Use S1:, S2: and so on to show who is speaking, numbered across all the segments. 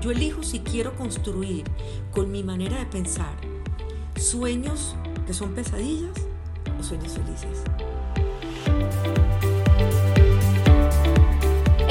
S1: Yo elijo si quiero construir con mi manera de pensar sueños que son pesadillas o sueños felices.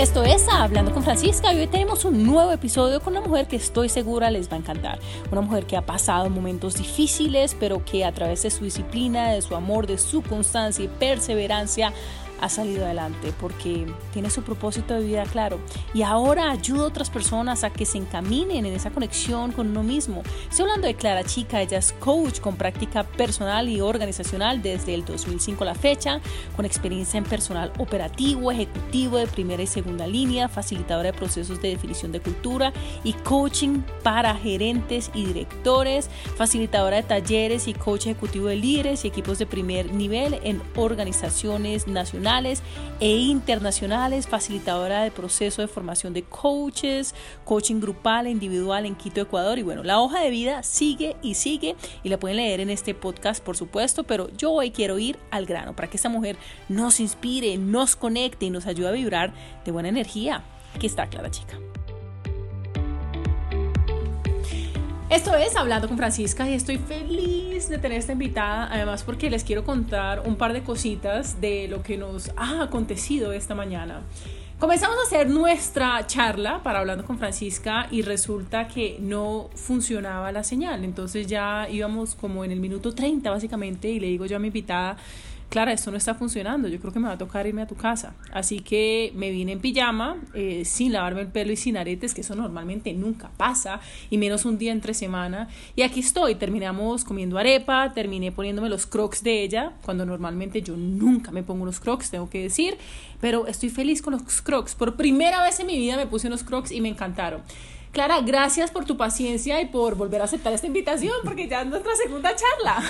S2: Esto es Hablando con Francisca y hoy tenemos un nuevo episodio con una mujer que estoy segura les va a encantar. Una mujer que ha pasado momentos difíciles, pero que a través de su disciplina, de su amor, de su constancia y perseverancia ha salido adelante porque tiene su propósito de vida claro y ahora ayuda a otras personas a que se encaminen en esa conexión con uno mismo. Estoy hablando de Clara Chica, ella es coach con práctica personal y organizacional desde el 2005 a la fecha, con experiencia en personal operativo, ejecutivo de primera y segunda línea, facilitadora de procesos de definición de cultura y coaching para gerentes y directores, facilitadora de talleres y coach ejecutivo de líderes y equipos de primer nivel en organizaciones nacionales e internacionales, facilitadora de proceso de formación de coaches, coaching grupal e individual en Quito, Ecuador. Y bueno, la hoja de vida sigue y sigue y la pueden leer en este podcast, por supuesto, pero yo hoy quiero ir al grano para que esta mujer nos inspire, nos conecte y nos ayude a vibrar de buena energía. Aquí está Clara Chica. Esto es Hablando con Francisca y estoy feliz de tener esta invitada, además porque les quiero contar un par de cositas de lo que nos ha acontecido esta mañana. Comenzamos a hacer nuestra charla para Hablando con Francisca y resulta que no funcionaba la señal, entonces ya íbamos como en el minuto 30 básicamente y le digo yo a mi invitada, Clara, esto no está funcionando, yo creo que me va a tocar irme a tu casa. Así que me vine en pijama, eh, sin lavarme el pelo y sin aretes, que eso normalmente nunca pasa, y menos un día entre semana. Y aquí estoy, terminamos comiendo arepa, terminé poniéndome los crocs de ella, cuando normalmente yo nunca me pongo unos crocs, tengo que decir, pero estoy feliz con los crocs. Por primera vez en mi vida me puse unos crocs y me encantaron. Clara, gracias por tu paciencia y por volver a aceptar esta invitación, porque ya es nuestra segunda charla.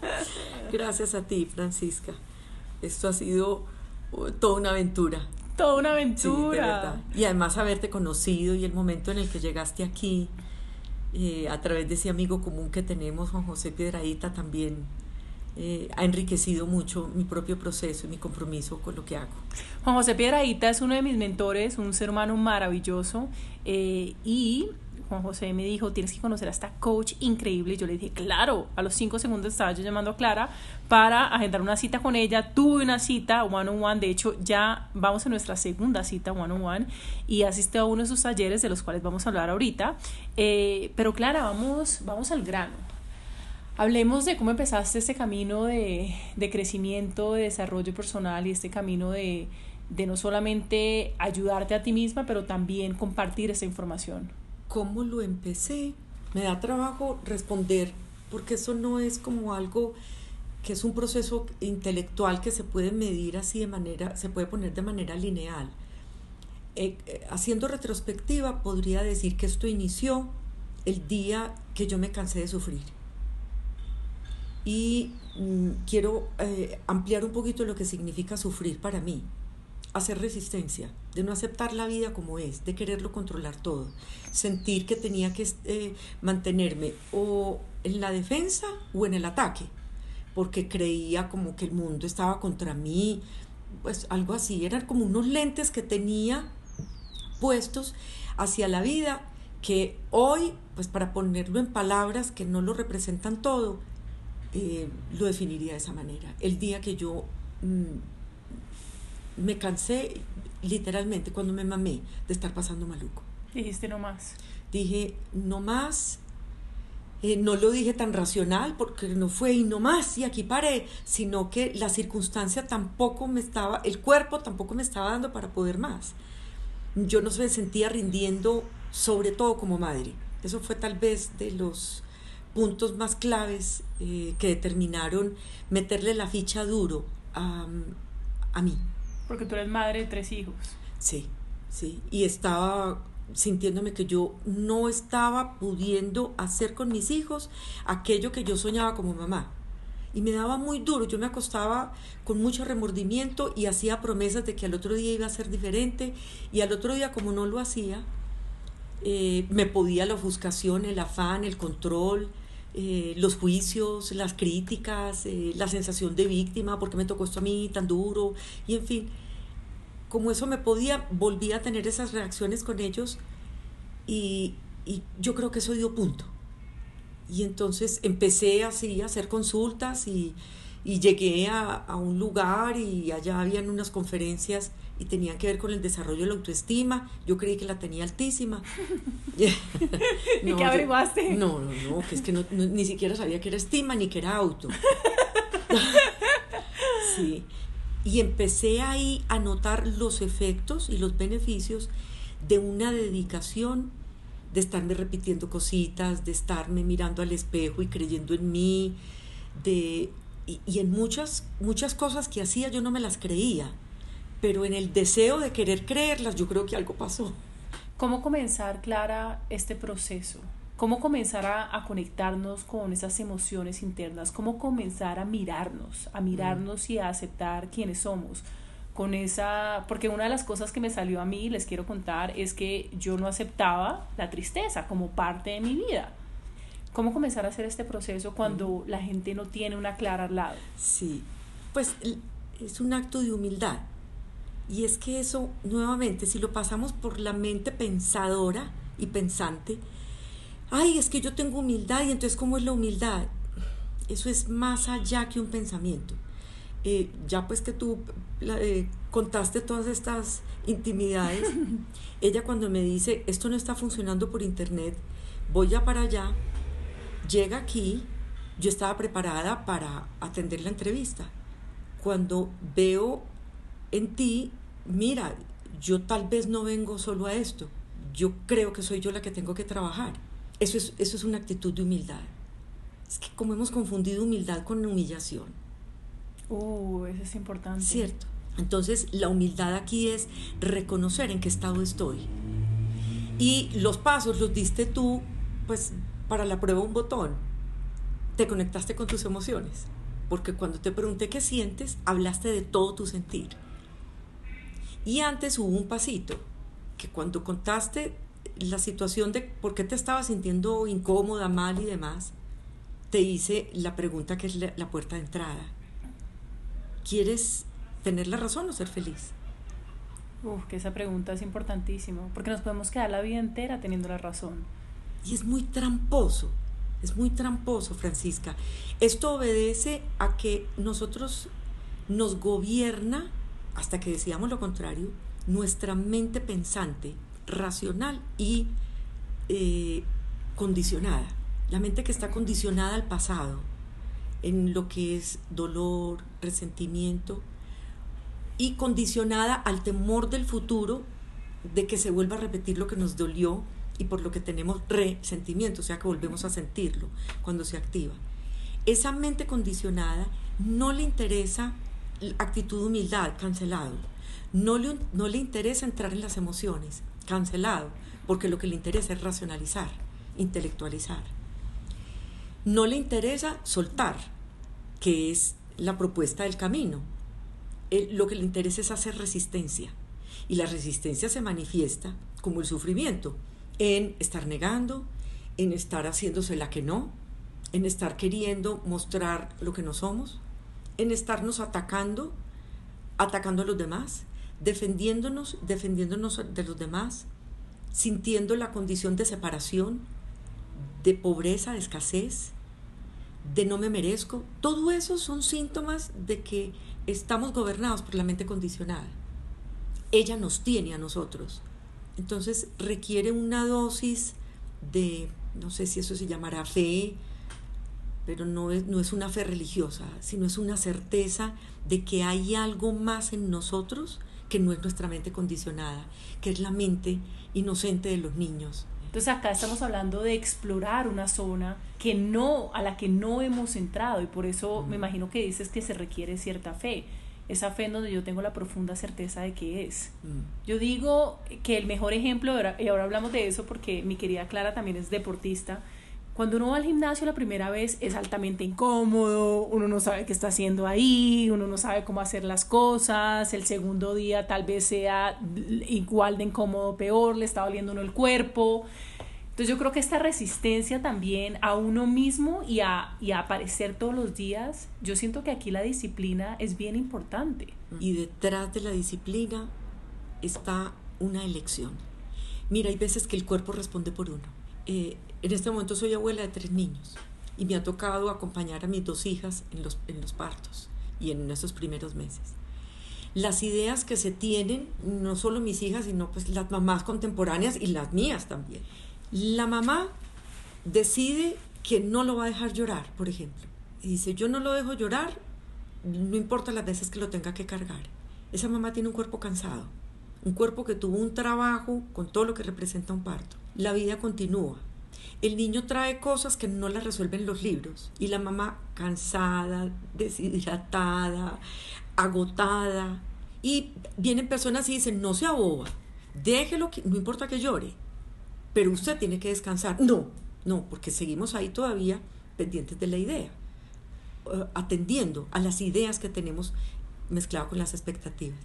S1: Gracias a ti, Francisca. Esto ha sido uh, toda una aventura.
S2: Toda una aventura.
S1: y además haberte conocido y el momento en el que llegaste aquí, eh, a través de ese amigo común que tenemos, Juan José Piedraíta, también eh, ha enriquecido mucho mi propio proceso y mi compromiso con lo que hago.
S2: Juan José Piedraíta es uno de mis mentores, un ser humano maravilloso eh, y Juan José me dijo, tienes que conocer a esta coach increíble. Yo le dije, claro, a los cinco segundos estaba yo llamando a Clara para agendar una cita con ella. Tuve una cita one on one, de hecho ya vamos a nuestra segunda cita one on one y asiste a uno de sus talleres de los cuales vamos a hablar ahorita. Eh, pero Clara, vamos, vamos al grano. Hablemos de cómo empezaste este camino de, crecimiento, de desarrollo personal y este camino de, no solamente ayudarte a ti misma, pero también compartir esa información.
S1: ¿Cómo lo empecé? Me da trabajo responder, porque eso no es como algo que es un proceso intelectual que se puede medir así de manera, se puede poner de manera lineal. Eh, eh, haciendo retrospectiva, podría decir que esto inició el día que yo me cansé de sufrir y mm, quiero eh, ampliar un poquito lo que significa sufrir para mí. Hacer resistencia, de no aceptar la vida como es, de quererlo controlar todo, sentir que tenía que eh, mantenerme o en la defensa o en el ataque, porque creía como que el mundo estaba contra mí, pues algo así, eran como unos lentes que tenía puestos hacia la vida que hoy, pues para ponerlo en palabras que no lo representan todo, eh, lo definiría de esa manera. El día que yo mm, me cansé, literalmente, cuando me mamé de estar pasando maluco.
S2: Dijiste no más.
S1: Dije no más. Eh, no lo dije tan racional porque no fue y no más y aquí paré, sino que la circunstancia tampoco me estaba, el cuerpo tampoco me estaba dando para poder más. Yo no se sentía rindiendo, sobre todo como madre. Eso fue tal vez de los puntos más claves eh, que determinaron meterle la ficha duro a, a mí.
S2: Porque tú eres madre de tres hijos.
S1: Sí, sí. Y estaba sintiéndome que yo no estaba pudiendo hacer con mis hijos aquello que yo soñaba como mamá. Y me daba muy duro, yo me acostaba con mucho remordimiento y hacía promesas de que al otro día iba a ser diferente y al otro día como no lo hacía, eh, me podía la ofuscación, el afán, el control, eh, los juicios, las críticas, eh, la sensación de víctima, porque me tocó esto a mí tan duro, y en fin, como eso me podía, volví a tener esas reacciones con ellos y, yo creo que eso dio punto. Y entonces empecé así a hacer consultas y, y llegué a, a, un lugar y allá habían unas conferencias y tenían que ver con el desarrollo de la autoestima. Yo creí que la tenía altísima.
S2: no, ¿Y qué averiguaste?
S1: no, no, no, que es que no, ni siquiera sabía que era estima ni que era auto. sí. Y empecé ahí a notar los efectos y los beneficios de una dedicación de estarme repitiendo cositas, de estarme mirando al espejo y creyendo en mí, de, y, y, en muchas, muchas cosas que hacía yo no me las creía, pero en el deseo de querer creerlas yo creo que algo pasó.
S2: ¿Cómo comenzar, Clara, este proceso? ¿Cómo comenzar a, a conectarnos con esas emociones internas? ¿Cómo comenzar a mirarnos, a mirarnos y a aceptar quiénes somos? con esa, porque una de las cosas que me salió a mí, les quiero contar, es que yo no aceptaba la tristeza como parte de mi vida. ¿Cómo comenzar a hacer este proceso cuando la gente no tiene una clara al lado?
S1: Sí, pues es un acto de humildad. Y es que eso, nuevamente, si lo pasamos por la mente pensadora y pensante, ay, es que yo tengo humildad y entonces ¿cómo es la humildad? Eso es más allá que un pensamiento eh, ya pues que tú eh, contaste todas estas intimidades, ella cuando me dice, esto no está funcionando por internet, voy ya para allá, llega aquí, yo estaba preparada para atender la entrevista. Cuando veo en ti, mira, yo tal vez no vengo solo a esto, yo creo que soy yo la que tengo que trabajar. Eso es, eso es una actitud de humildad. Es que como hemos confundido humildad con humillación
S2: Uh, eso es importante.
S1: Cierto. Entonces, la humildad aquí es reconocer en qué estado estoy. Y los pasos los diste tú, pues, para la prueba un botón. Te conectaste con tus emociones. Porque cuando te pregunté qué sientes, hablaste de todo tu sentir. Y antes hubo un pasito, que cuando contaste la situación de por qué te estabas sintiendo incómoda, mal y demás, te hice la pregunta que es la, la puerta de entrada ¿Quieres tener la razón o ser feliz?
S2: Uf, que esa pregunta es importantísima, porque nos podemos quedar la vida entera teniendo la razón.
S1: Y es muy tramposo, es muy tramposo, Francisca. Esto obedece a que nosotros nos gobierna, hasta que decíamos lo contrario, nuestra mente pensante, racional y eh, condicionada. La mente que está condicionada al pasado, en lo que es dolor, resentimiento y condicionada al temor del futuro de que se vuelva a repetir lo que nos dolió y por lo que tenemos resentimiento, o sea que volvemos a sentirlo cuando se activa. Esa mente condicionada no le interesa actitud de humildad, cancelado. No le, no le interesa entrar en las emociones, cancelado, porque lo que le interesa es racionalizar, intelectualizar. No le interesa soltar, que es la propuesta del camino. lo que le interesa es hacer resistencia. Y la resistencia se manifiesta como el sufrimiento, en estar negando, en estar haciéndose la que no, en estar queriendo mostrar lo que no somos, en estarnos atacando, atacando a los demás, defendiéndonos, defendiéndonos de los demás, sintiendo la condición de separación, de pobreza, de escasez, de no me merezco, todo eso son síntomas de que estamos gobernados por la mente condicionada. Ella nos tiene a nosotros. Entonces requiere una dosis de, no sé si eso se llamará fe, pero no es, no es una fe religiosa, sino es una certeza de que hay algo más en nosotros que no es nuestra mente condicionada, que es la mente inocente de los niños,
S2: entonces acá estamos hablando de explorar una zona que no, a la que no hemos entrado y por eso me imagino que dices que se requiere cierta fe. Esa fe en donde yo tengo la profunda certeza de que es. Mm. Yo digo que el mejor ejemplo, y ahora hablamos de eso porque mi querida Clara también es deportista, cuando uno va al gimnasio la primera vez es altamente incómodo, uno no sabe qué está haciendo ahí, uno no sabe cómo hacer las cosas, el segundo día tal vez sea igual de incómodo, peor, le está doliendo uno el cuerpo. Entonces yo creo que esta resistencia también a uno mismo y a, y a aparecer todos los días, yo siento que aquí la disciplina es bien importante.
S1: Y detrás de la disciplina está una elección. Mira, hay veces que el cuerpo responde por uno. Eh, en este momento soy abuela de tres niños y me ha tocado acompañar a mis dos hijas en los, en los partos y en esos primeros meses. Las ideas que se tienen, no solo mis hijas, sino pues las mamás contemporáneas y las mías también la mamá decide que no lo va a dejar llorar, por ejemplo. Y dice, yo no lo dejo llorar, no importa las veces que lo tenga que cargar. Esa mamá tiene un cuerpo cansado, un cuerpo que tuvo un trabajo con todo lo que representa un parto. La vida continúa. El niño trae cosas que no las resuelven los libros y la mamá cansada, deshidratada, agotada. Y vienen personas y dicen, no sea boba, déjelo, no importa que llore, pero usted tiene que descansar. No, no, porque seguimos ahí todavía pendientes de la idea, eh, atendiendo a las ideas que tenemos mezclado con las expectativas.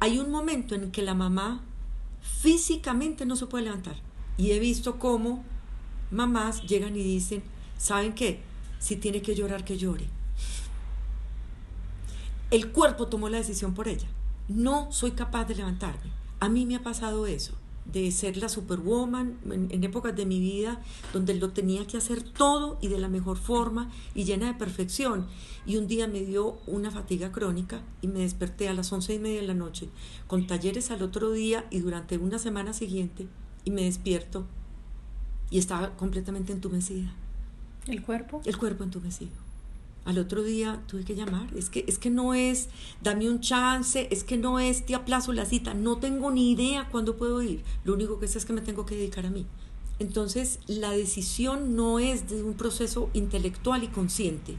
S1: Hay un momento en que la mamá físicamente no se puede levantar. Y he visto cómo mamás llegan y dicen, ¿saben qué? Si tiene que llorar, que llore. El cuerpo tomó la decisión por ella. No soy capaz de levantarme. A mí me ha pasado eso de ser la superwoman en, épocas de mi vida donde lo tenía que hacer todo y de la mejor forma y llena de perfección. Y un día me dio una fatiga crónica y me desperté a las once y media de la noche con talleres al otro día y durante una semana siguiente y me despierto y estaba completamente entumecida.
S2: ¿El cuerpo?
S1: El cuerpo entumecido. Al otro día tuve que llamar. Es que, es que no es, dame un chance, es que no es, te aplazo la cita. No tengo ni idea cuándo puedo ir. Lo único que sé es que me tengo que dedicar a mí. Entonces, la decisión no es de un proceso intelectual y consciente,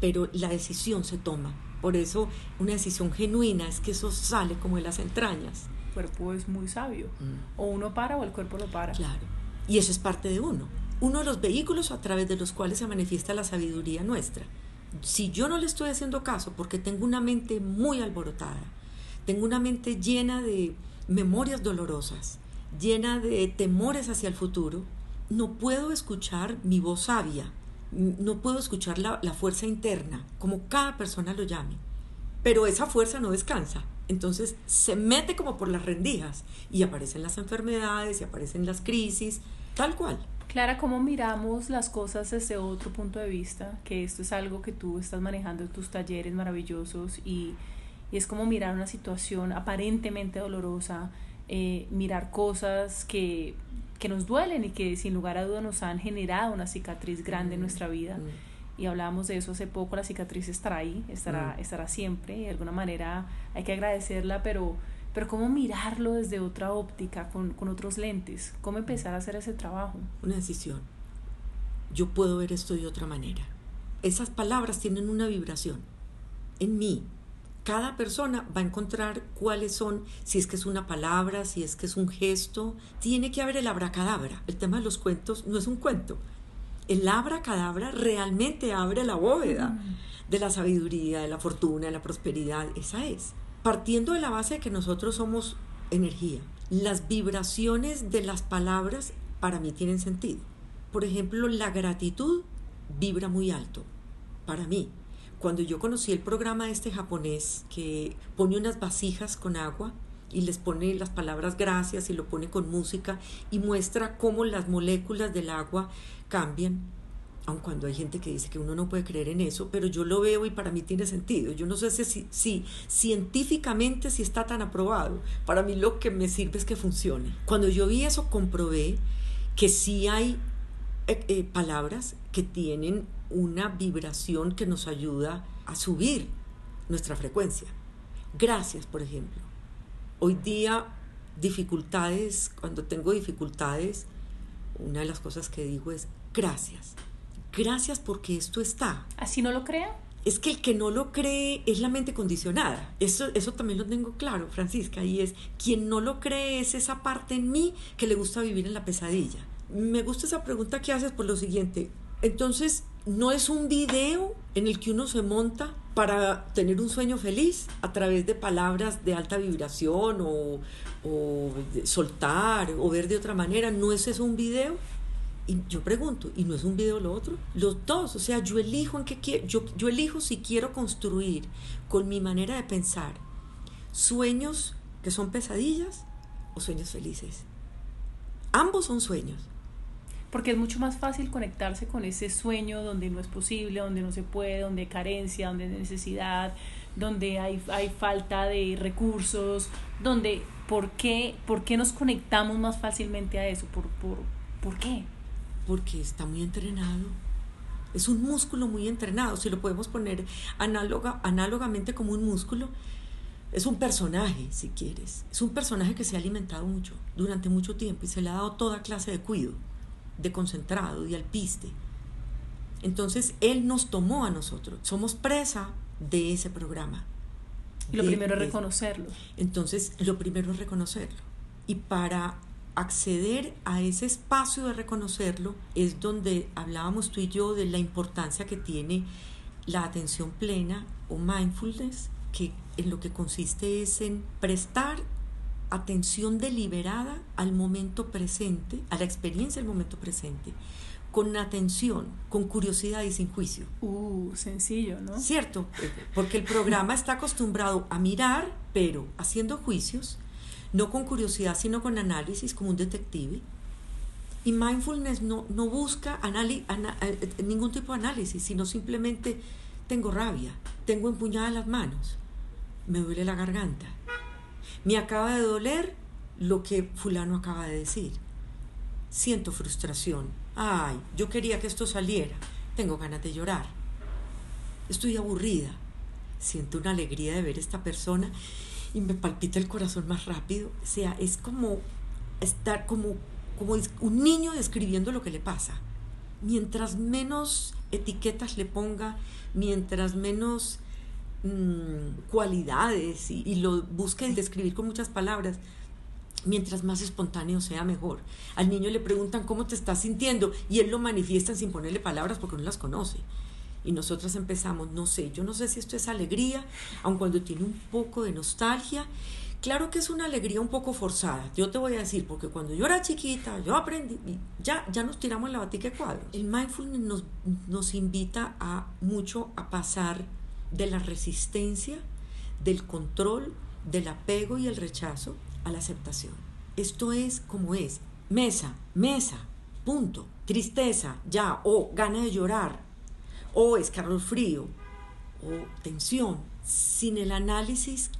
S1: pero la decisión se toma. Por eso, una decisión genuina es que eso sale como de las entrañas.
S2: Cuerpo es muy sabio. Mm. O uno para o el cuerpo lo para.
S1: Claro. Y eso es parte de uno. Uno de los vehículos a través de los cuales se manifiesta la sabiduría nuestra si yo no le estoy haciendo caso porque tengo una mente muy alborotada, tengo una mente llena de memorias dolorosas, llena de temores hacia el futuro, no puedo escuchar mi voz sabia, no puedo escuchar la, fuerza interna, como cada persona lo llame. Pero esa fuerza no descansa. Entonces se mete como por las rendijas y aparecen las enfermedades y aparecen las crisis, tal cual.
S2: Clara, ¿cómo miramos las cosas desde otro punto de vista? Que esto es algo que tú estás manejando en tus talleres maravillosos y, es como mirar una situación aparentemente dolorosa, eh, mirar cosas que, nos duelen y que sin lugar a duda nos han generado una cicatriz grande en mm, nuestra vida. Mm. Y hablábamos de eso hace poco, la cicatriz estará ahí, estará, mm. estará siempre y de alguna manera hay que agradecerla, pero pero cómo mirarlo desde otra óptica, con, otros lentes, cómo empezar a hacer ese trabajo.
S1: Una decisión. Yo puedo ver esto de otra manera. Esas palabras tienen una vibración en mí. Cada persona va a encontrar cuáles son, si es que es una palabra, si es que es un gesto. Tiene que haber el abracadabra. El tema de los cuentos no es un cuento. El abracadabra realmente abre la bóveda de la sabiduría, de la fortuna, de la prosperidad. Esa es partiendo de la base de que nosotros somos energía, las vibraciones de las palabras para mí tienen sentido. Por ejemplo, la gratitud vibra muy alto para mí. Cuando yo conocí el programa este japonés que pone unas vasijas con agua y les pone las palabras gracias y lo pone con música y muestra cómo las moléculas del agua cambian, aun cuando hay gente que dice que uno no puede creer en eso, pero yo lo veo y para mí tiene sentido. Yo no sé si, si científicamente si está tan aprobado. Para mí lo que me sirve es que funcione. Cuando yo vi eso comprobé que sí hay eh, eh, palabras que tienen una vibración que nos ayuda a subir nuestra frecuencia. Gracias, por ejemplo. Hoy día dificultades, cuando tengo dificultades, una de las cosas que digo es gracias gracias porque esto está.
S2: ¿Así no lo crea?
S1: Es que el que no lo cree es la mente condicionada. Eso, eso también lo tengo claro, Francisca, y es quien no lo cree es esa parte en mí que le gusta vivir en la pesadilla. Me gusta esa pregunta que haces por lo siguiente. Entonces, no es un video en el que uno se monta para tener un sueño feliz a través de palabras de alta vibración o, soltar o ver de otra manera. ¿No es eso un video? Y yo pregunto, ¿y no es un video lo otro? Los dos, o sea, yo elijo en qué quiero, yo, yo elijo si quiero construir con mi manera de pensar sueños que son pesadillas o sueños felices. Ambos son sueños.
S2: Porque es mucho más fácil conectarse con ese sueño donde no es posible, donde no se puede, donde hay carencia, donde hay necesidad, donde hay, hay falta de recursos, donde ¿por qué, ¿por qué nos conectamos más fácilmente a eso? ¿Por, por, ¿Por qué?
S1: Porque está muy entrenado. Es un músculo muy entrenado. Si lo podemos poner análoga, análogamente como un músculo, es un personaje, si quieres. Es un personaje que se ha alimentado mucho, durante mucho tiempo, y se le ha dado toda clase de cuido, de concentrado, de alpiste. Entonces, él nos tomó a nosotros. Somos presa de ese programa.
S2: Y lo primero es reconocerlo.
S1: Entonces, lo primero es reconocerlo. Y para acceder a ese espacio de reconocerlo es donde hablábamos tú y yo de la importancia que tiene la atención plena o mindfulness que en lo que consiste es en prestar atención deliberada al momento presente, a la experiencia del momento presente, con atención, con curiosidad y sin juicio.
S2: Uh, sencillo, ¿no?
S1: Cierto, porque el programa está acostumbrado a mirar, pero haciendo juicios, no con curiosidad, sino con análisis, como un detective. Y mindfulness no, no busca eh, ningún tipo de análisis, sino simplemente tengo rabia, tengo empuñadas las manos, me duele la garganta. Me acaba de doler lo que fulano acaba de decir. Siento frustración. Ay, yo quería que esto saliera. Tengo ganas de llorar. Estoy aburrida. Siento una alegría de ver esta persona y me palpita el corazón más rápido. O sea, es como estar como, como un niño describiendo lo que le pasa. Mientras menos etiquetas le ponga, mientras menos Mm, cualidades y, lo busquen describir con muchas palabras, mientras más espontáneo sea mejor. Al niño le preguntan cómo te estás sintiendo y él lo manifiesta sin ponerle palabras porque no las conoce. Y nosotras empezamos, no sé, yo no sé si esto es alegría, aun cuando tiene un poco de nostalgia. Claro que es una alegría un poco forzada, yo te voy a decir, porque cuando yo era chiquita, yo aprendí, ya, ya nos tiramos la batica de cuadros. El mindfulness nos, nos invita a mucho a pasar de la resistencia, del control, del apego y el rechazo a la aceptación. Esto es como es. Mesa, mesa, punto. Tristeza, ya, o gana de llorar, o escalofrío, o tensión, sin el análisis,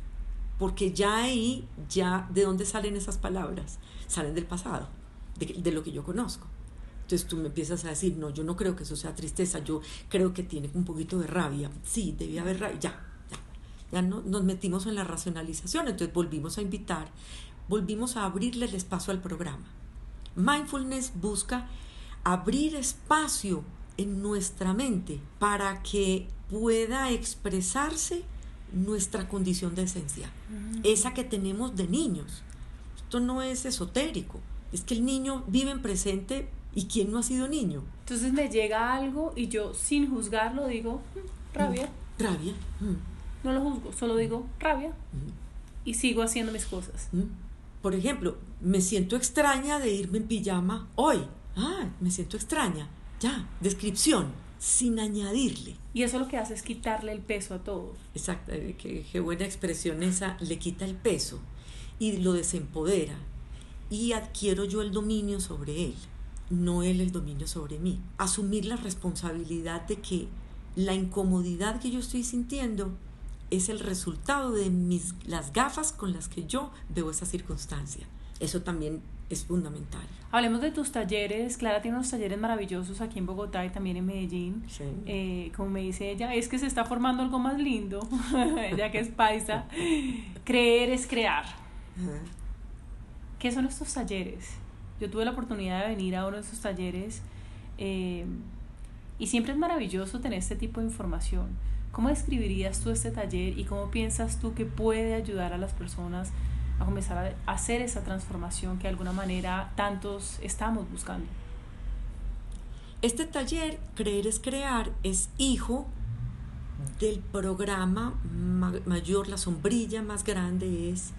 S1: porque ya ahí, ya, ¿de dónde salen esas palabras? Salen del pasado, de, lo que yo conozco. Entonces tú me empiezas a decir, no, yo no creo que eso sea tristeza, yo creo que tiene un poquito de rabia. Sí, debía haber rabia, ya, ya. Ya no, nos metimos en la racionalización, entonces volvimos a invitar, volvimos a abrirle el espacio al programa. Mindfulness busca abrir espacio en nuestra mente para que pueda expresarse nuestra condición de esencia, esa que tenemos de niños. Esto no es esotérico, es que el niño vive en presente ¿Y quién no ha sido niño?
S2: Entonces me llega algo y yo sin juzgarlo digo, mm, rabia.
S1: Mm, rabia. Mm.
S2: No lo juzgo, solo digo rabia. Y sigo haciendo mis cosas.
S1: Por ejemplo, me siento extraña de irme en pijama hoy. Ah, me siento extraña. Ya, descripción, sin añadirle.
S2: Y eso lo que hace es quitarle el peso a todo.
S1: Exacto, eh, qué, qué buena expresión esa, le quita el peso y lo desempodera y adquiero yo el dominio sobre él no él el dominio sobre mí. Asumir la responsabilidad de que la incomodidad que yo estoy sintiendo es el resultado de mis, las gafas con las que yo veo esa circunstancia. Eso también es fundamental.
S2: Hablemos de tus talleres. Clara tiene unos talleres maravillosos aquí en Bogotá y también en Medellín. Eh, como me dice ella, es que se está formando algo más lindo, ya que es paisa. Creer es crear. ¿Qué son estos talleres? Yo tuve la oportunidad de venir a uno de esos talleres eh, y siempre es maravilloso tener este tipo de información. ¿Cómo describirías tú este taller y cómo piensas tú que puede ayudar a las personas a comenzar a hacer esa transformación que de alguna manera tantos estamos buscando?
S1: Este taller, Creer es Crear, es hijo del programa mayor, la sombrilla más grande es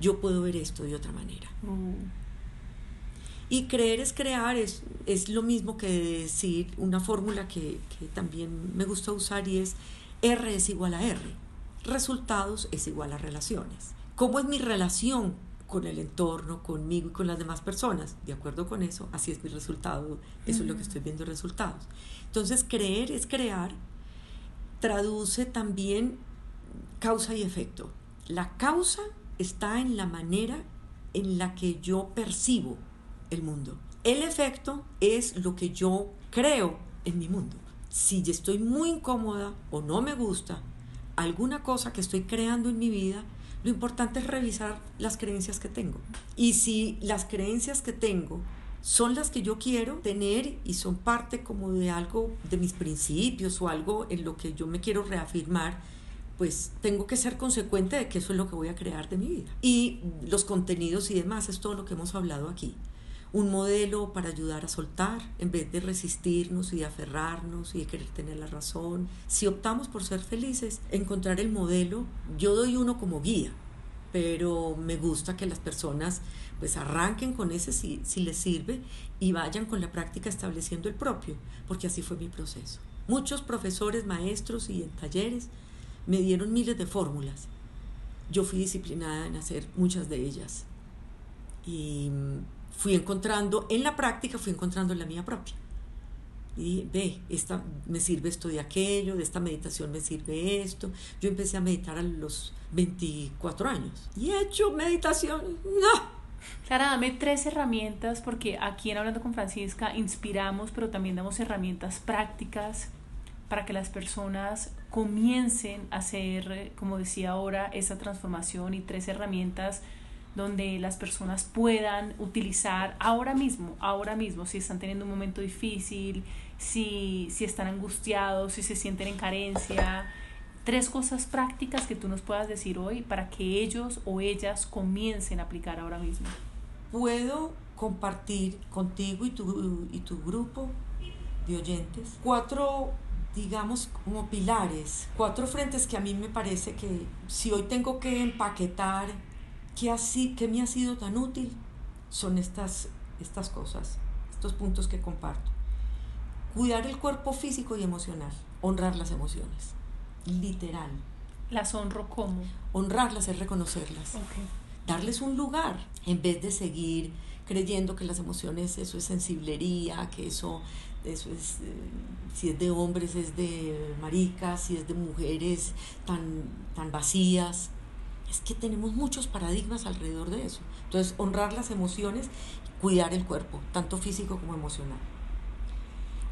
S1: yo puedo ver esto de otra manera. Mm. Y creer es crear, es, es lo mismo que decir una fórmula que, que también me gusta usar y es R es igual a R. Resultados es igual a relaciones. ¿Cómo es mi relación con el entorno, conmigo y con las demás personas? De acuerdo con eso, así es mi resultado. Eso es lo que estoy viendo resultados. Entonces, creer es crear. Traduce también causa y efecto. La causa está en la manera en la que yo percibo el mundo. El efecto es lo que yo creo en mi mundo. Si estoy muy incómoda o no me gusta alguna cosa que estoy creando en mi vida, lo importante es revisar las creencias que tengo. Y si las creencias que tengo son las que yo quiero tener y son parte como de algo de mis principios o algo en lo que yo me quiero reafirmar, pues tengo que ser consecuente de que eso es lo que voy a crear de mi vida. Y los contenidos y demás es todo lo que hemos hablado aquí. Un modelo para ayudar a soltar en vez de resistirnos y de aferrarnos y de querer tener la razón. Si optamos por ser felices, encontrar el modelo, yo doy uno como guía, pero me gusta que las personas pues arranquen con ese si, si les sirve y vayan con la práctica estableciendo el propio, porque así fue mi proceso. Muchos profesores, maestros y en talleres me dieron miles de fórmulas. Yo fui disciplinada en hacer muchas de ellas. Y fui encontrando, en la práctica fui encontrando la mía propia. Y ve, esta, me sirve esto de aquello, de esta meditación me sirve esto. Yo empecé a meditar a los 24 años. ¿Y he hecho meditación? No.
S2: Clara, dame tres herramientas porque aquí en Hablando con Francisca inspiramos, pero también damos herramientas prácticas para que las personas comiencen a hacer, como decía ahora, esa transformación y tres herramientas donde las personas puedan utilizar ahora mismo, ahora mismo, si están teniendo un momento difícil, si, si están angustiados, si se sienten en carencia. Tres cosas prácticas que tú nos puedas decir hoy para que ellos o ellas comiencen a aplicar ahora mismo.
S1: Puedo compartir contigo y tu, y tu grupo de oyentes cuatro digamos, como pilares, cuatro frentes que a mí me parece que si hoy tengo que empaquetar qué, así, qué me ha sido tan útil, son estas, estas cosas, estos puntos que comparto. Cuidar el cuerpo físico y emocional, honrar las emociones, literal.
S2: ¿Las honro cómo?
S1: Honrarlas es reconocerlas. Darles un lugar en vez de seguir creyendo que las emociones, eso es sensiblería, que eso eso es, eh, si es de hombres es de maricas, si es de mujeres tan, tan vacías. Es que tenemos muchos paradigmas alrededor de eso. Entonces, honrar las emociones, cuidar el cuerpo, tanto físico como emocional.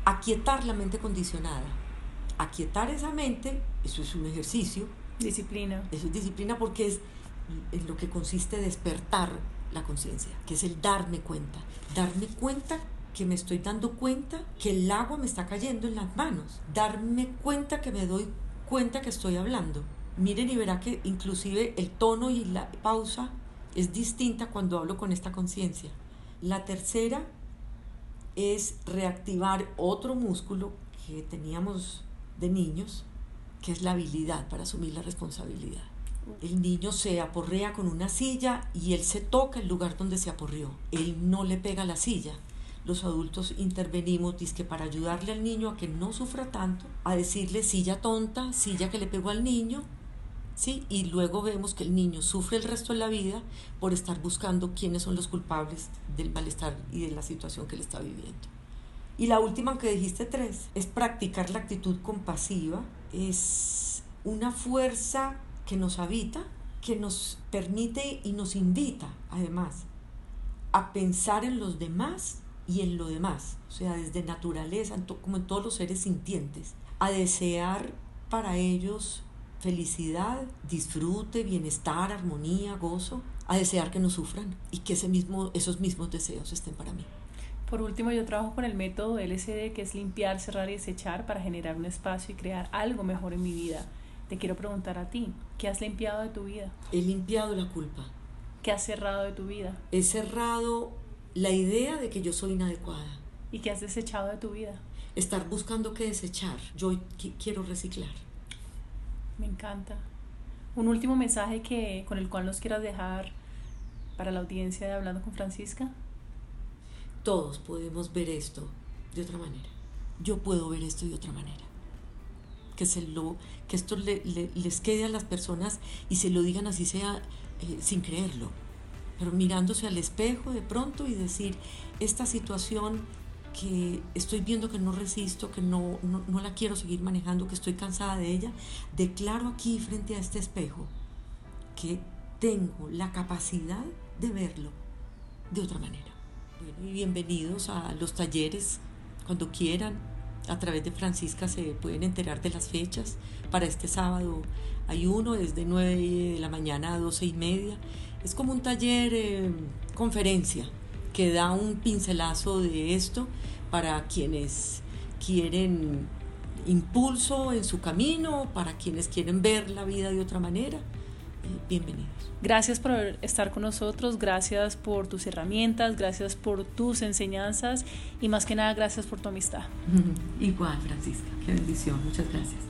S1: Aquietar la mente condicionada. Aquietar esa mente, eso es un ejercicio.
S2: Disciplina.
S1: Eso es disciplina porque es en lo que consiste despertar la conciencia, que es el darme cuenta. Darme cuenta que me estoy dando cuenta que el agua me está cayendo en las manos, darme cuenta que me doy cuenta que estoy hablando. Miren y verá que inclusive el tono y la pausa es distinta cuando hablo con esta conciencia. La tercera es reactivar otro músculo que teníamos de niños, que es la habilidad para asumir la responsabilidad. El niño se aporrea con una silla y él se toca el lugar donde se aporreó. Él no le pega la silla, los adultos intervenimos que para ayudarle al niño a que no sufra tanto, a decirle silla tonta, silla que le pegó al niño, ¿sí? Y luego vemos que el niño sufre el resto de la vida por estar buscando quiénes son los culpables del malestar y de la situación que le está viviendo. Y la última, que dijiste tres, es practicar la actitud compasiva. Es una fuerza que nos habita, que nos permite y nos invita, además, a pensar en los demás y en lo demás, o sea, desde naturaleza, como en todos los seres sintientes, a desear para ellos felicidad, disfrute, bienestar, armonía, gozo, a desear que no sufran y que ese mismo, esos mismos deseos estén para mí.
S2: Por último, yo trabajo con el método LSD, que es limpiar, cerrar y desechar para generar un espacio y crear algo mejor en mi vida. Te quiero preguntar a ti, ¿qué has limpiado de tu vida?
S1: He limpiado la culpa.
S2: ¿Qué has cerrado de tu vida?
S1: He cerrado la idea de que yo soy inadecuada.
S2: ¿Y que has desechado de tu vida?
S1: Estar buscando qué desechar. Yo quiero reciclar.
S2: Encanta. Un último mensaje que, con el cual nos quieras dejar para la audiencia de Hablando con Francisca.
S1: Todos podemos ver esto de otra manera. Yo puedo ver esto de otra manera. Que, se lo, que esto les quede a las personas y se lo digan así sea eh, sin creerlo, pero mirándose al espejo de pronto y decir, esta situación que estoy viendo que no resisto, que no, no, la quiero seguir manejando, que estoy cansada de ella, declaro aquí frente a este espejo que tengo la capacidad de verlo de otra manera. Bueno, y bienvenidos a los talleres cuando quieran. A través de Francisca se pueden enterar de las fechas. Para este sábado hay uno, desde 9 de la mañana a 12 y media. Es como un taller, eh, conferencia, que da un pincelazo de esto para quienes quieren impulso en su camino, para quienes quieren ver la vida de otra manera. Eh, bienvenidos.
S2: Gracias por estar con nosotros, gracias por tus herramientas, gracias por tus enseñanzas y más que nada gracias por tu amistad.
S1: Igual, Francisca, qué bendición, muchas gracias.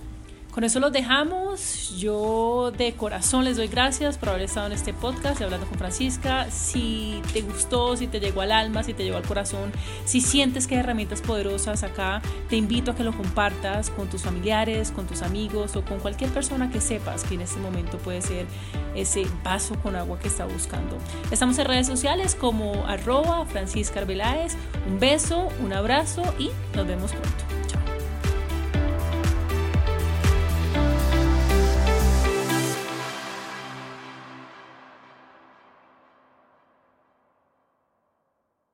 S2: Con eso los dejamos. Yo de corazón les doy gracias por haber estado en este podcast Hablando con Francisca. Si te gustó, si te llegó al alma, si te llegó al corazón, si sientes que hay herramientas poderosas acá, te invito a que lo compartas con tus familiares, con tus amigos o con cualquier persona que sepas que en este momento puede ser ese vaso con agua que está buscando. Estamos en redes sociales como arroba Francisca Arbeláez. Un beso, un abrazo y nos vemos pronto.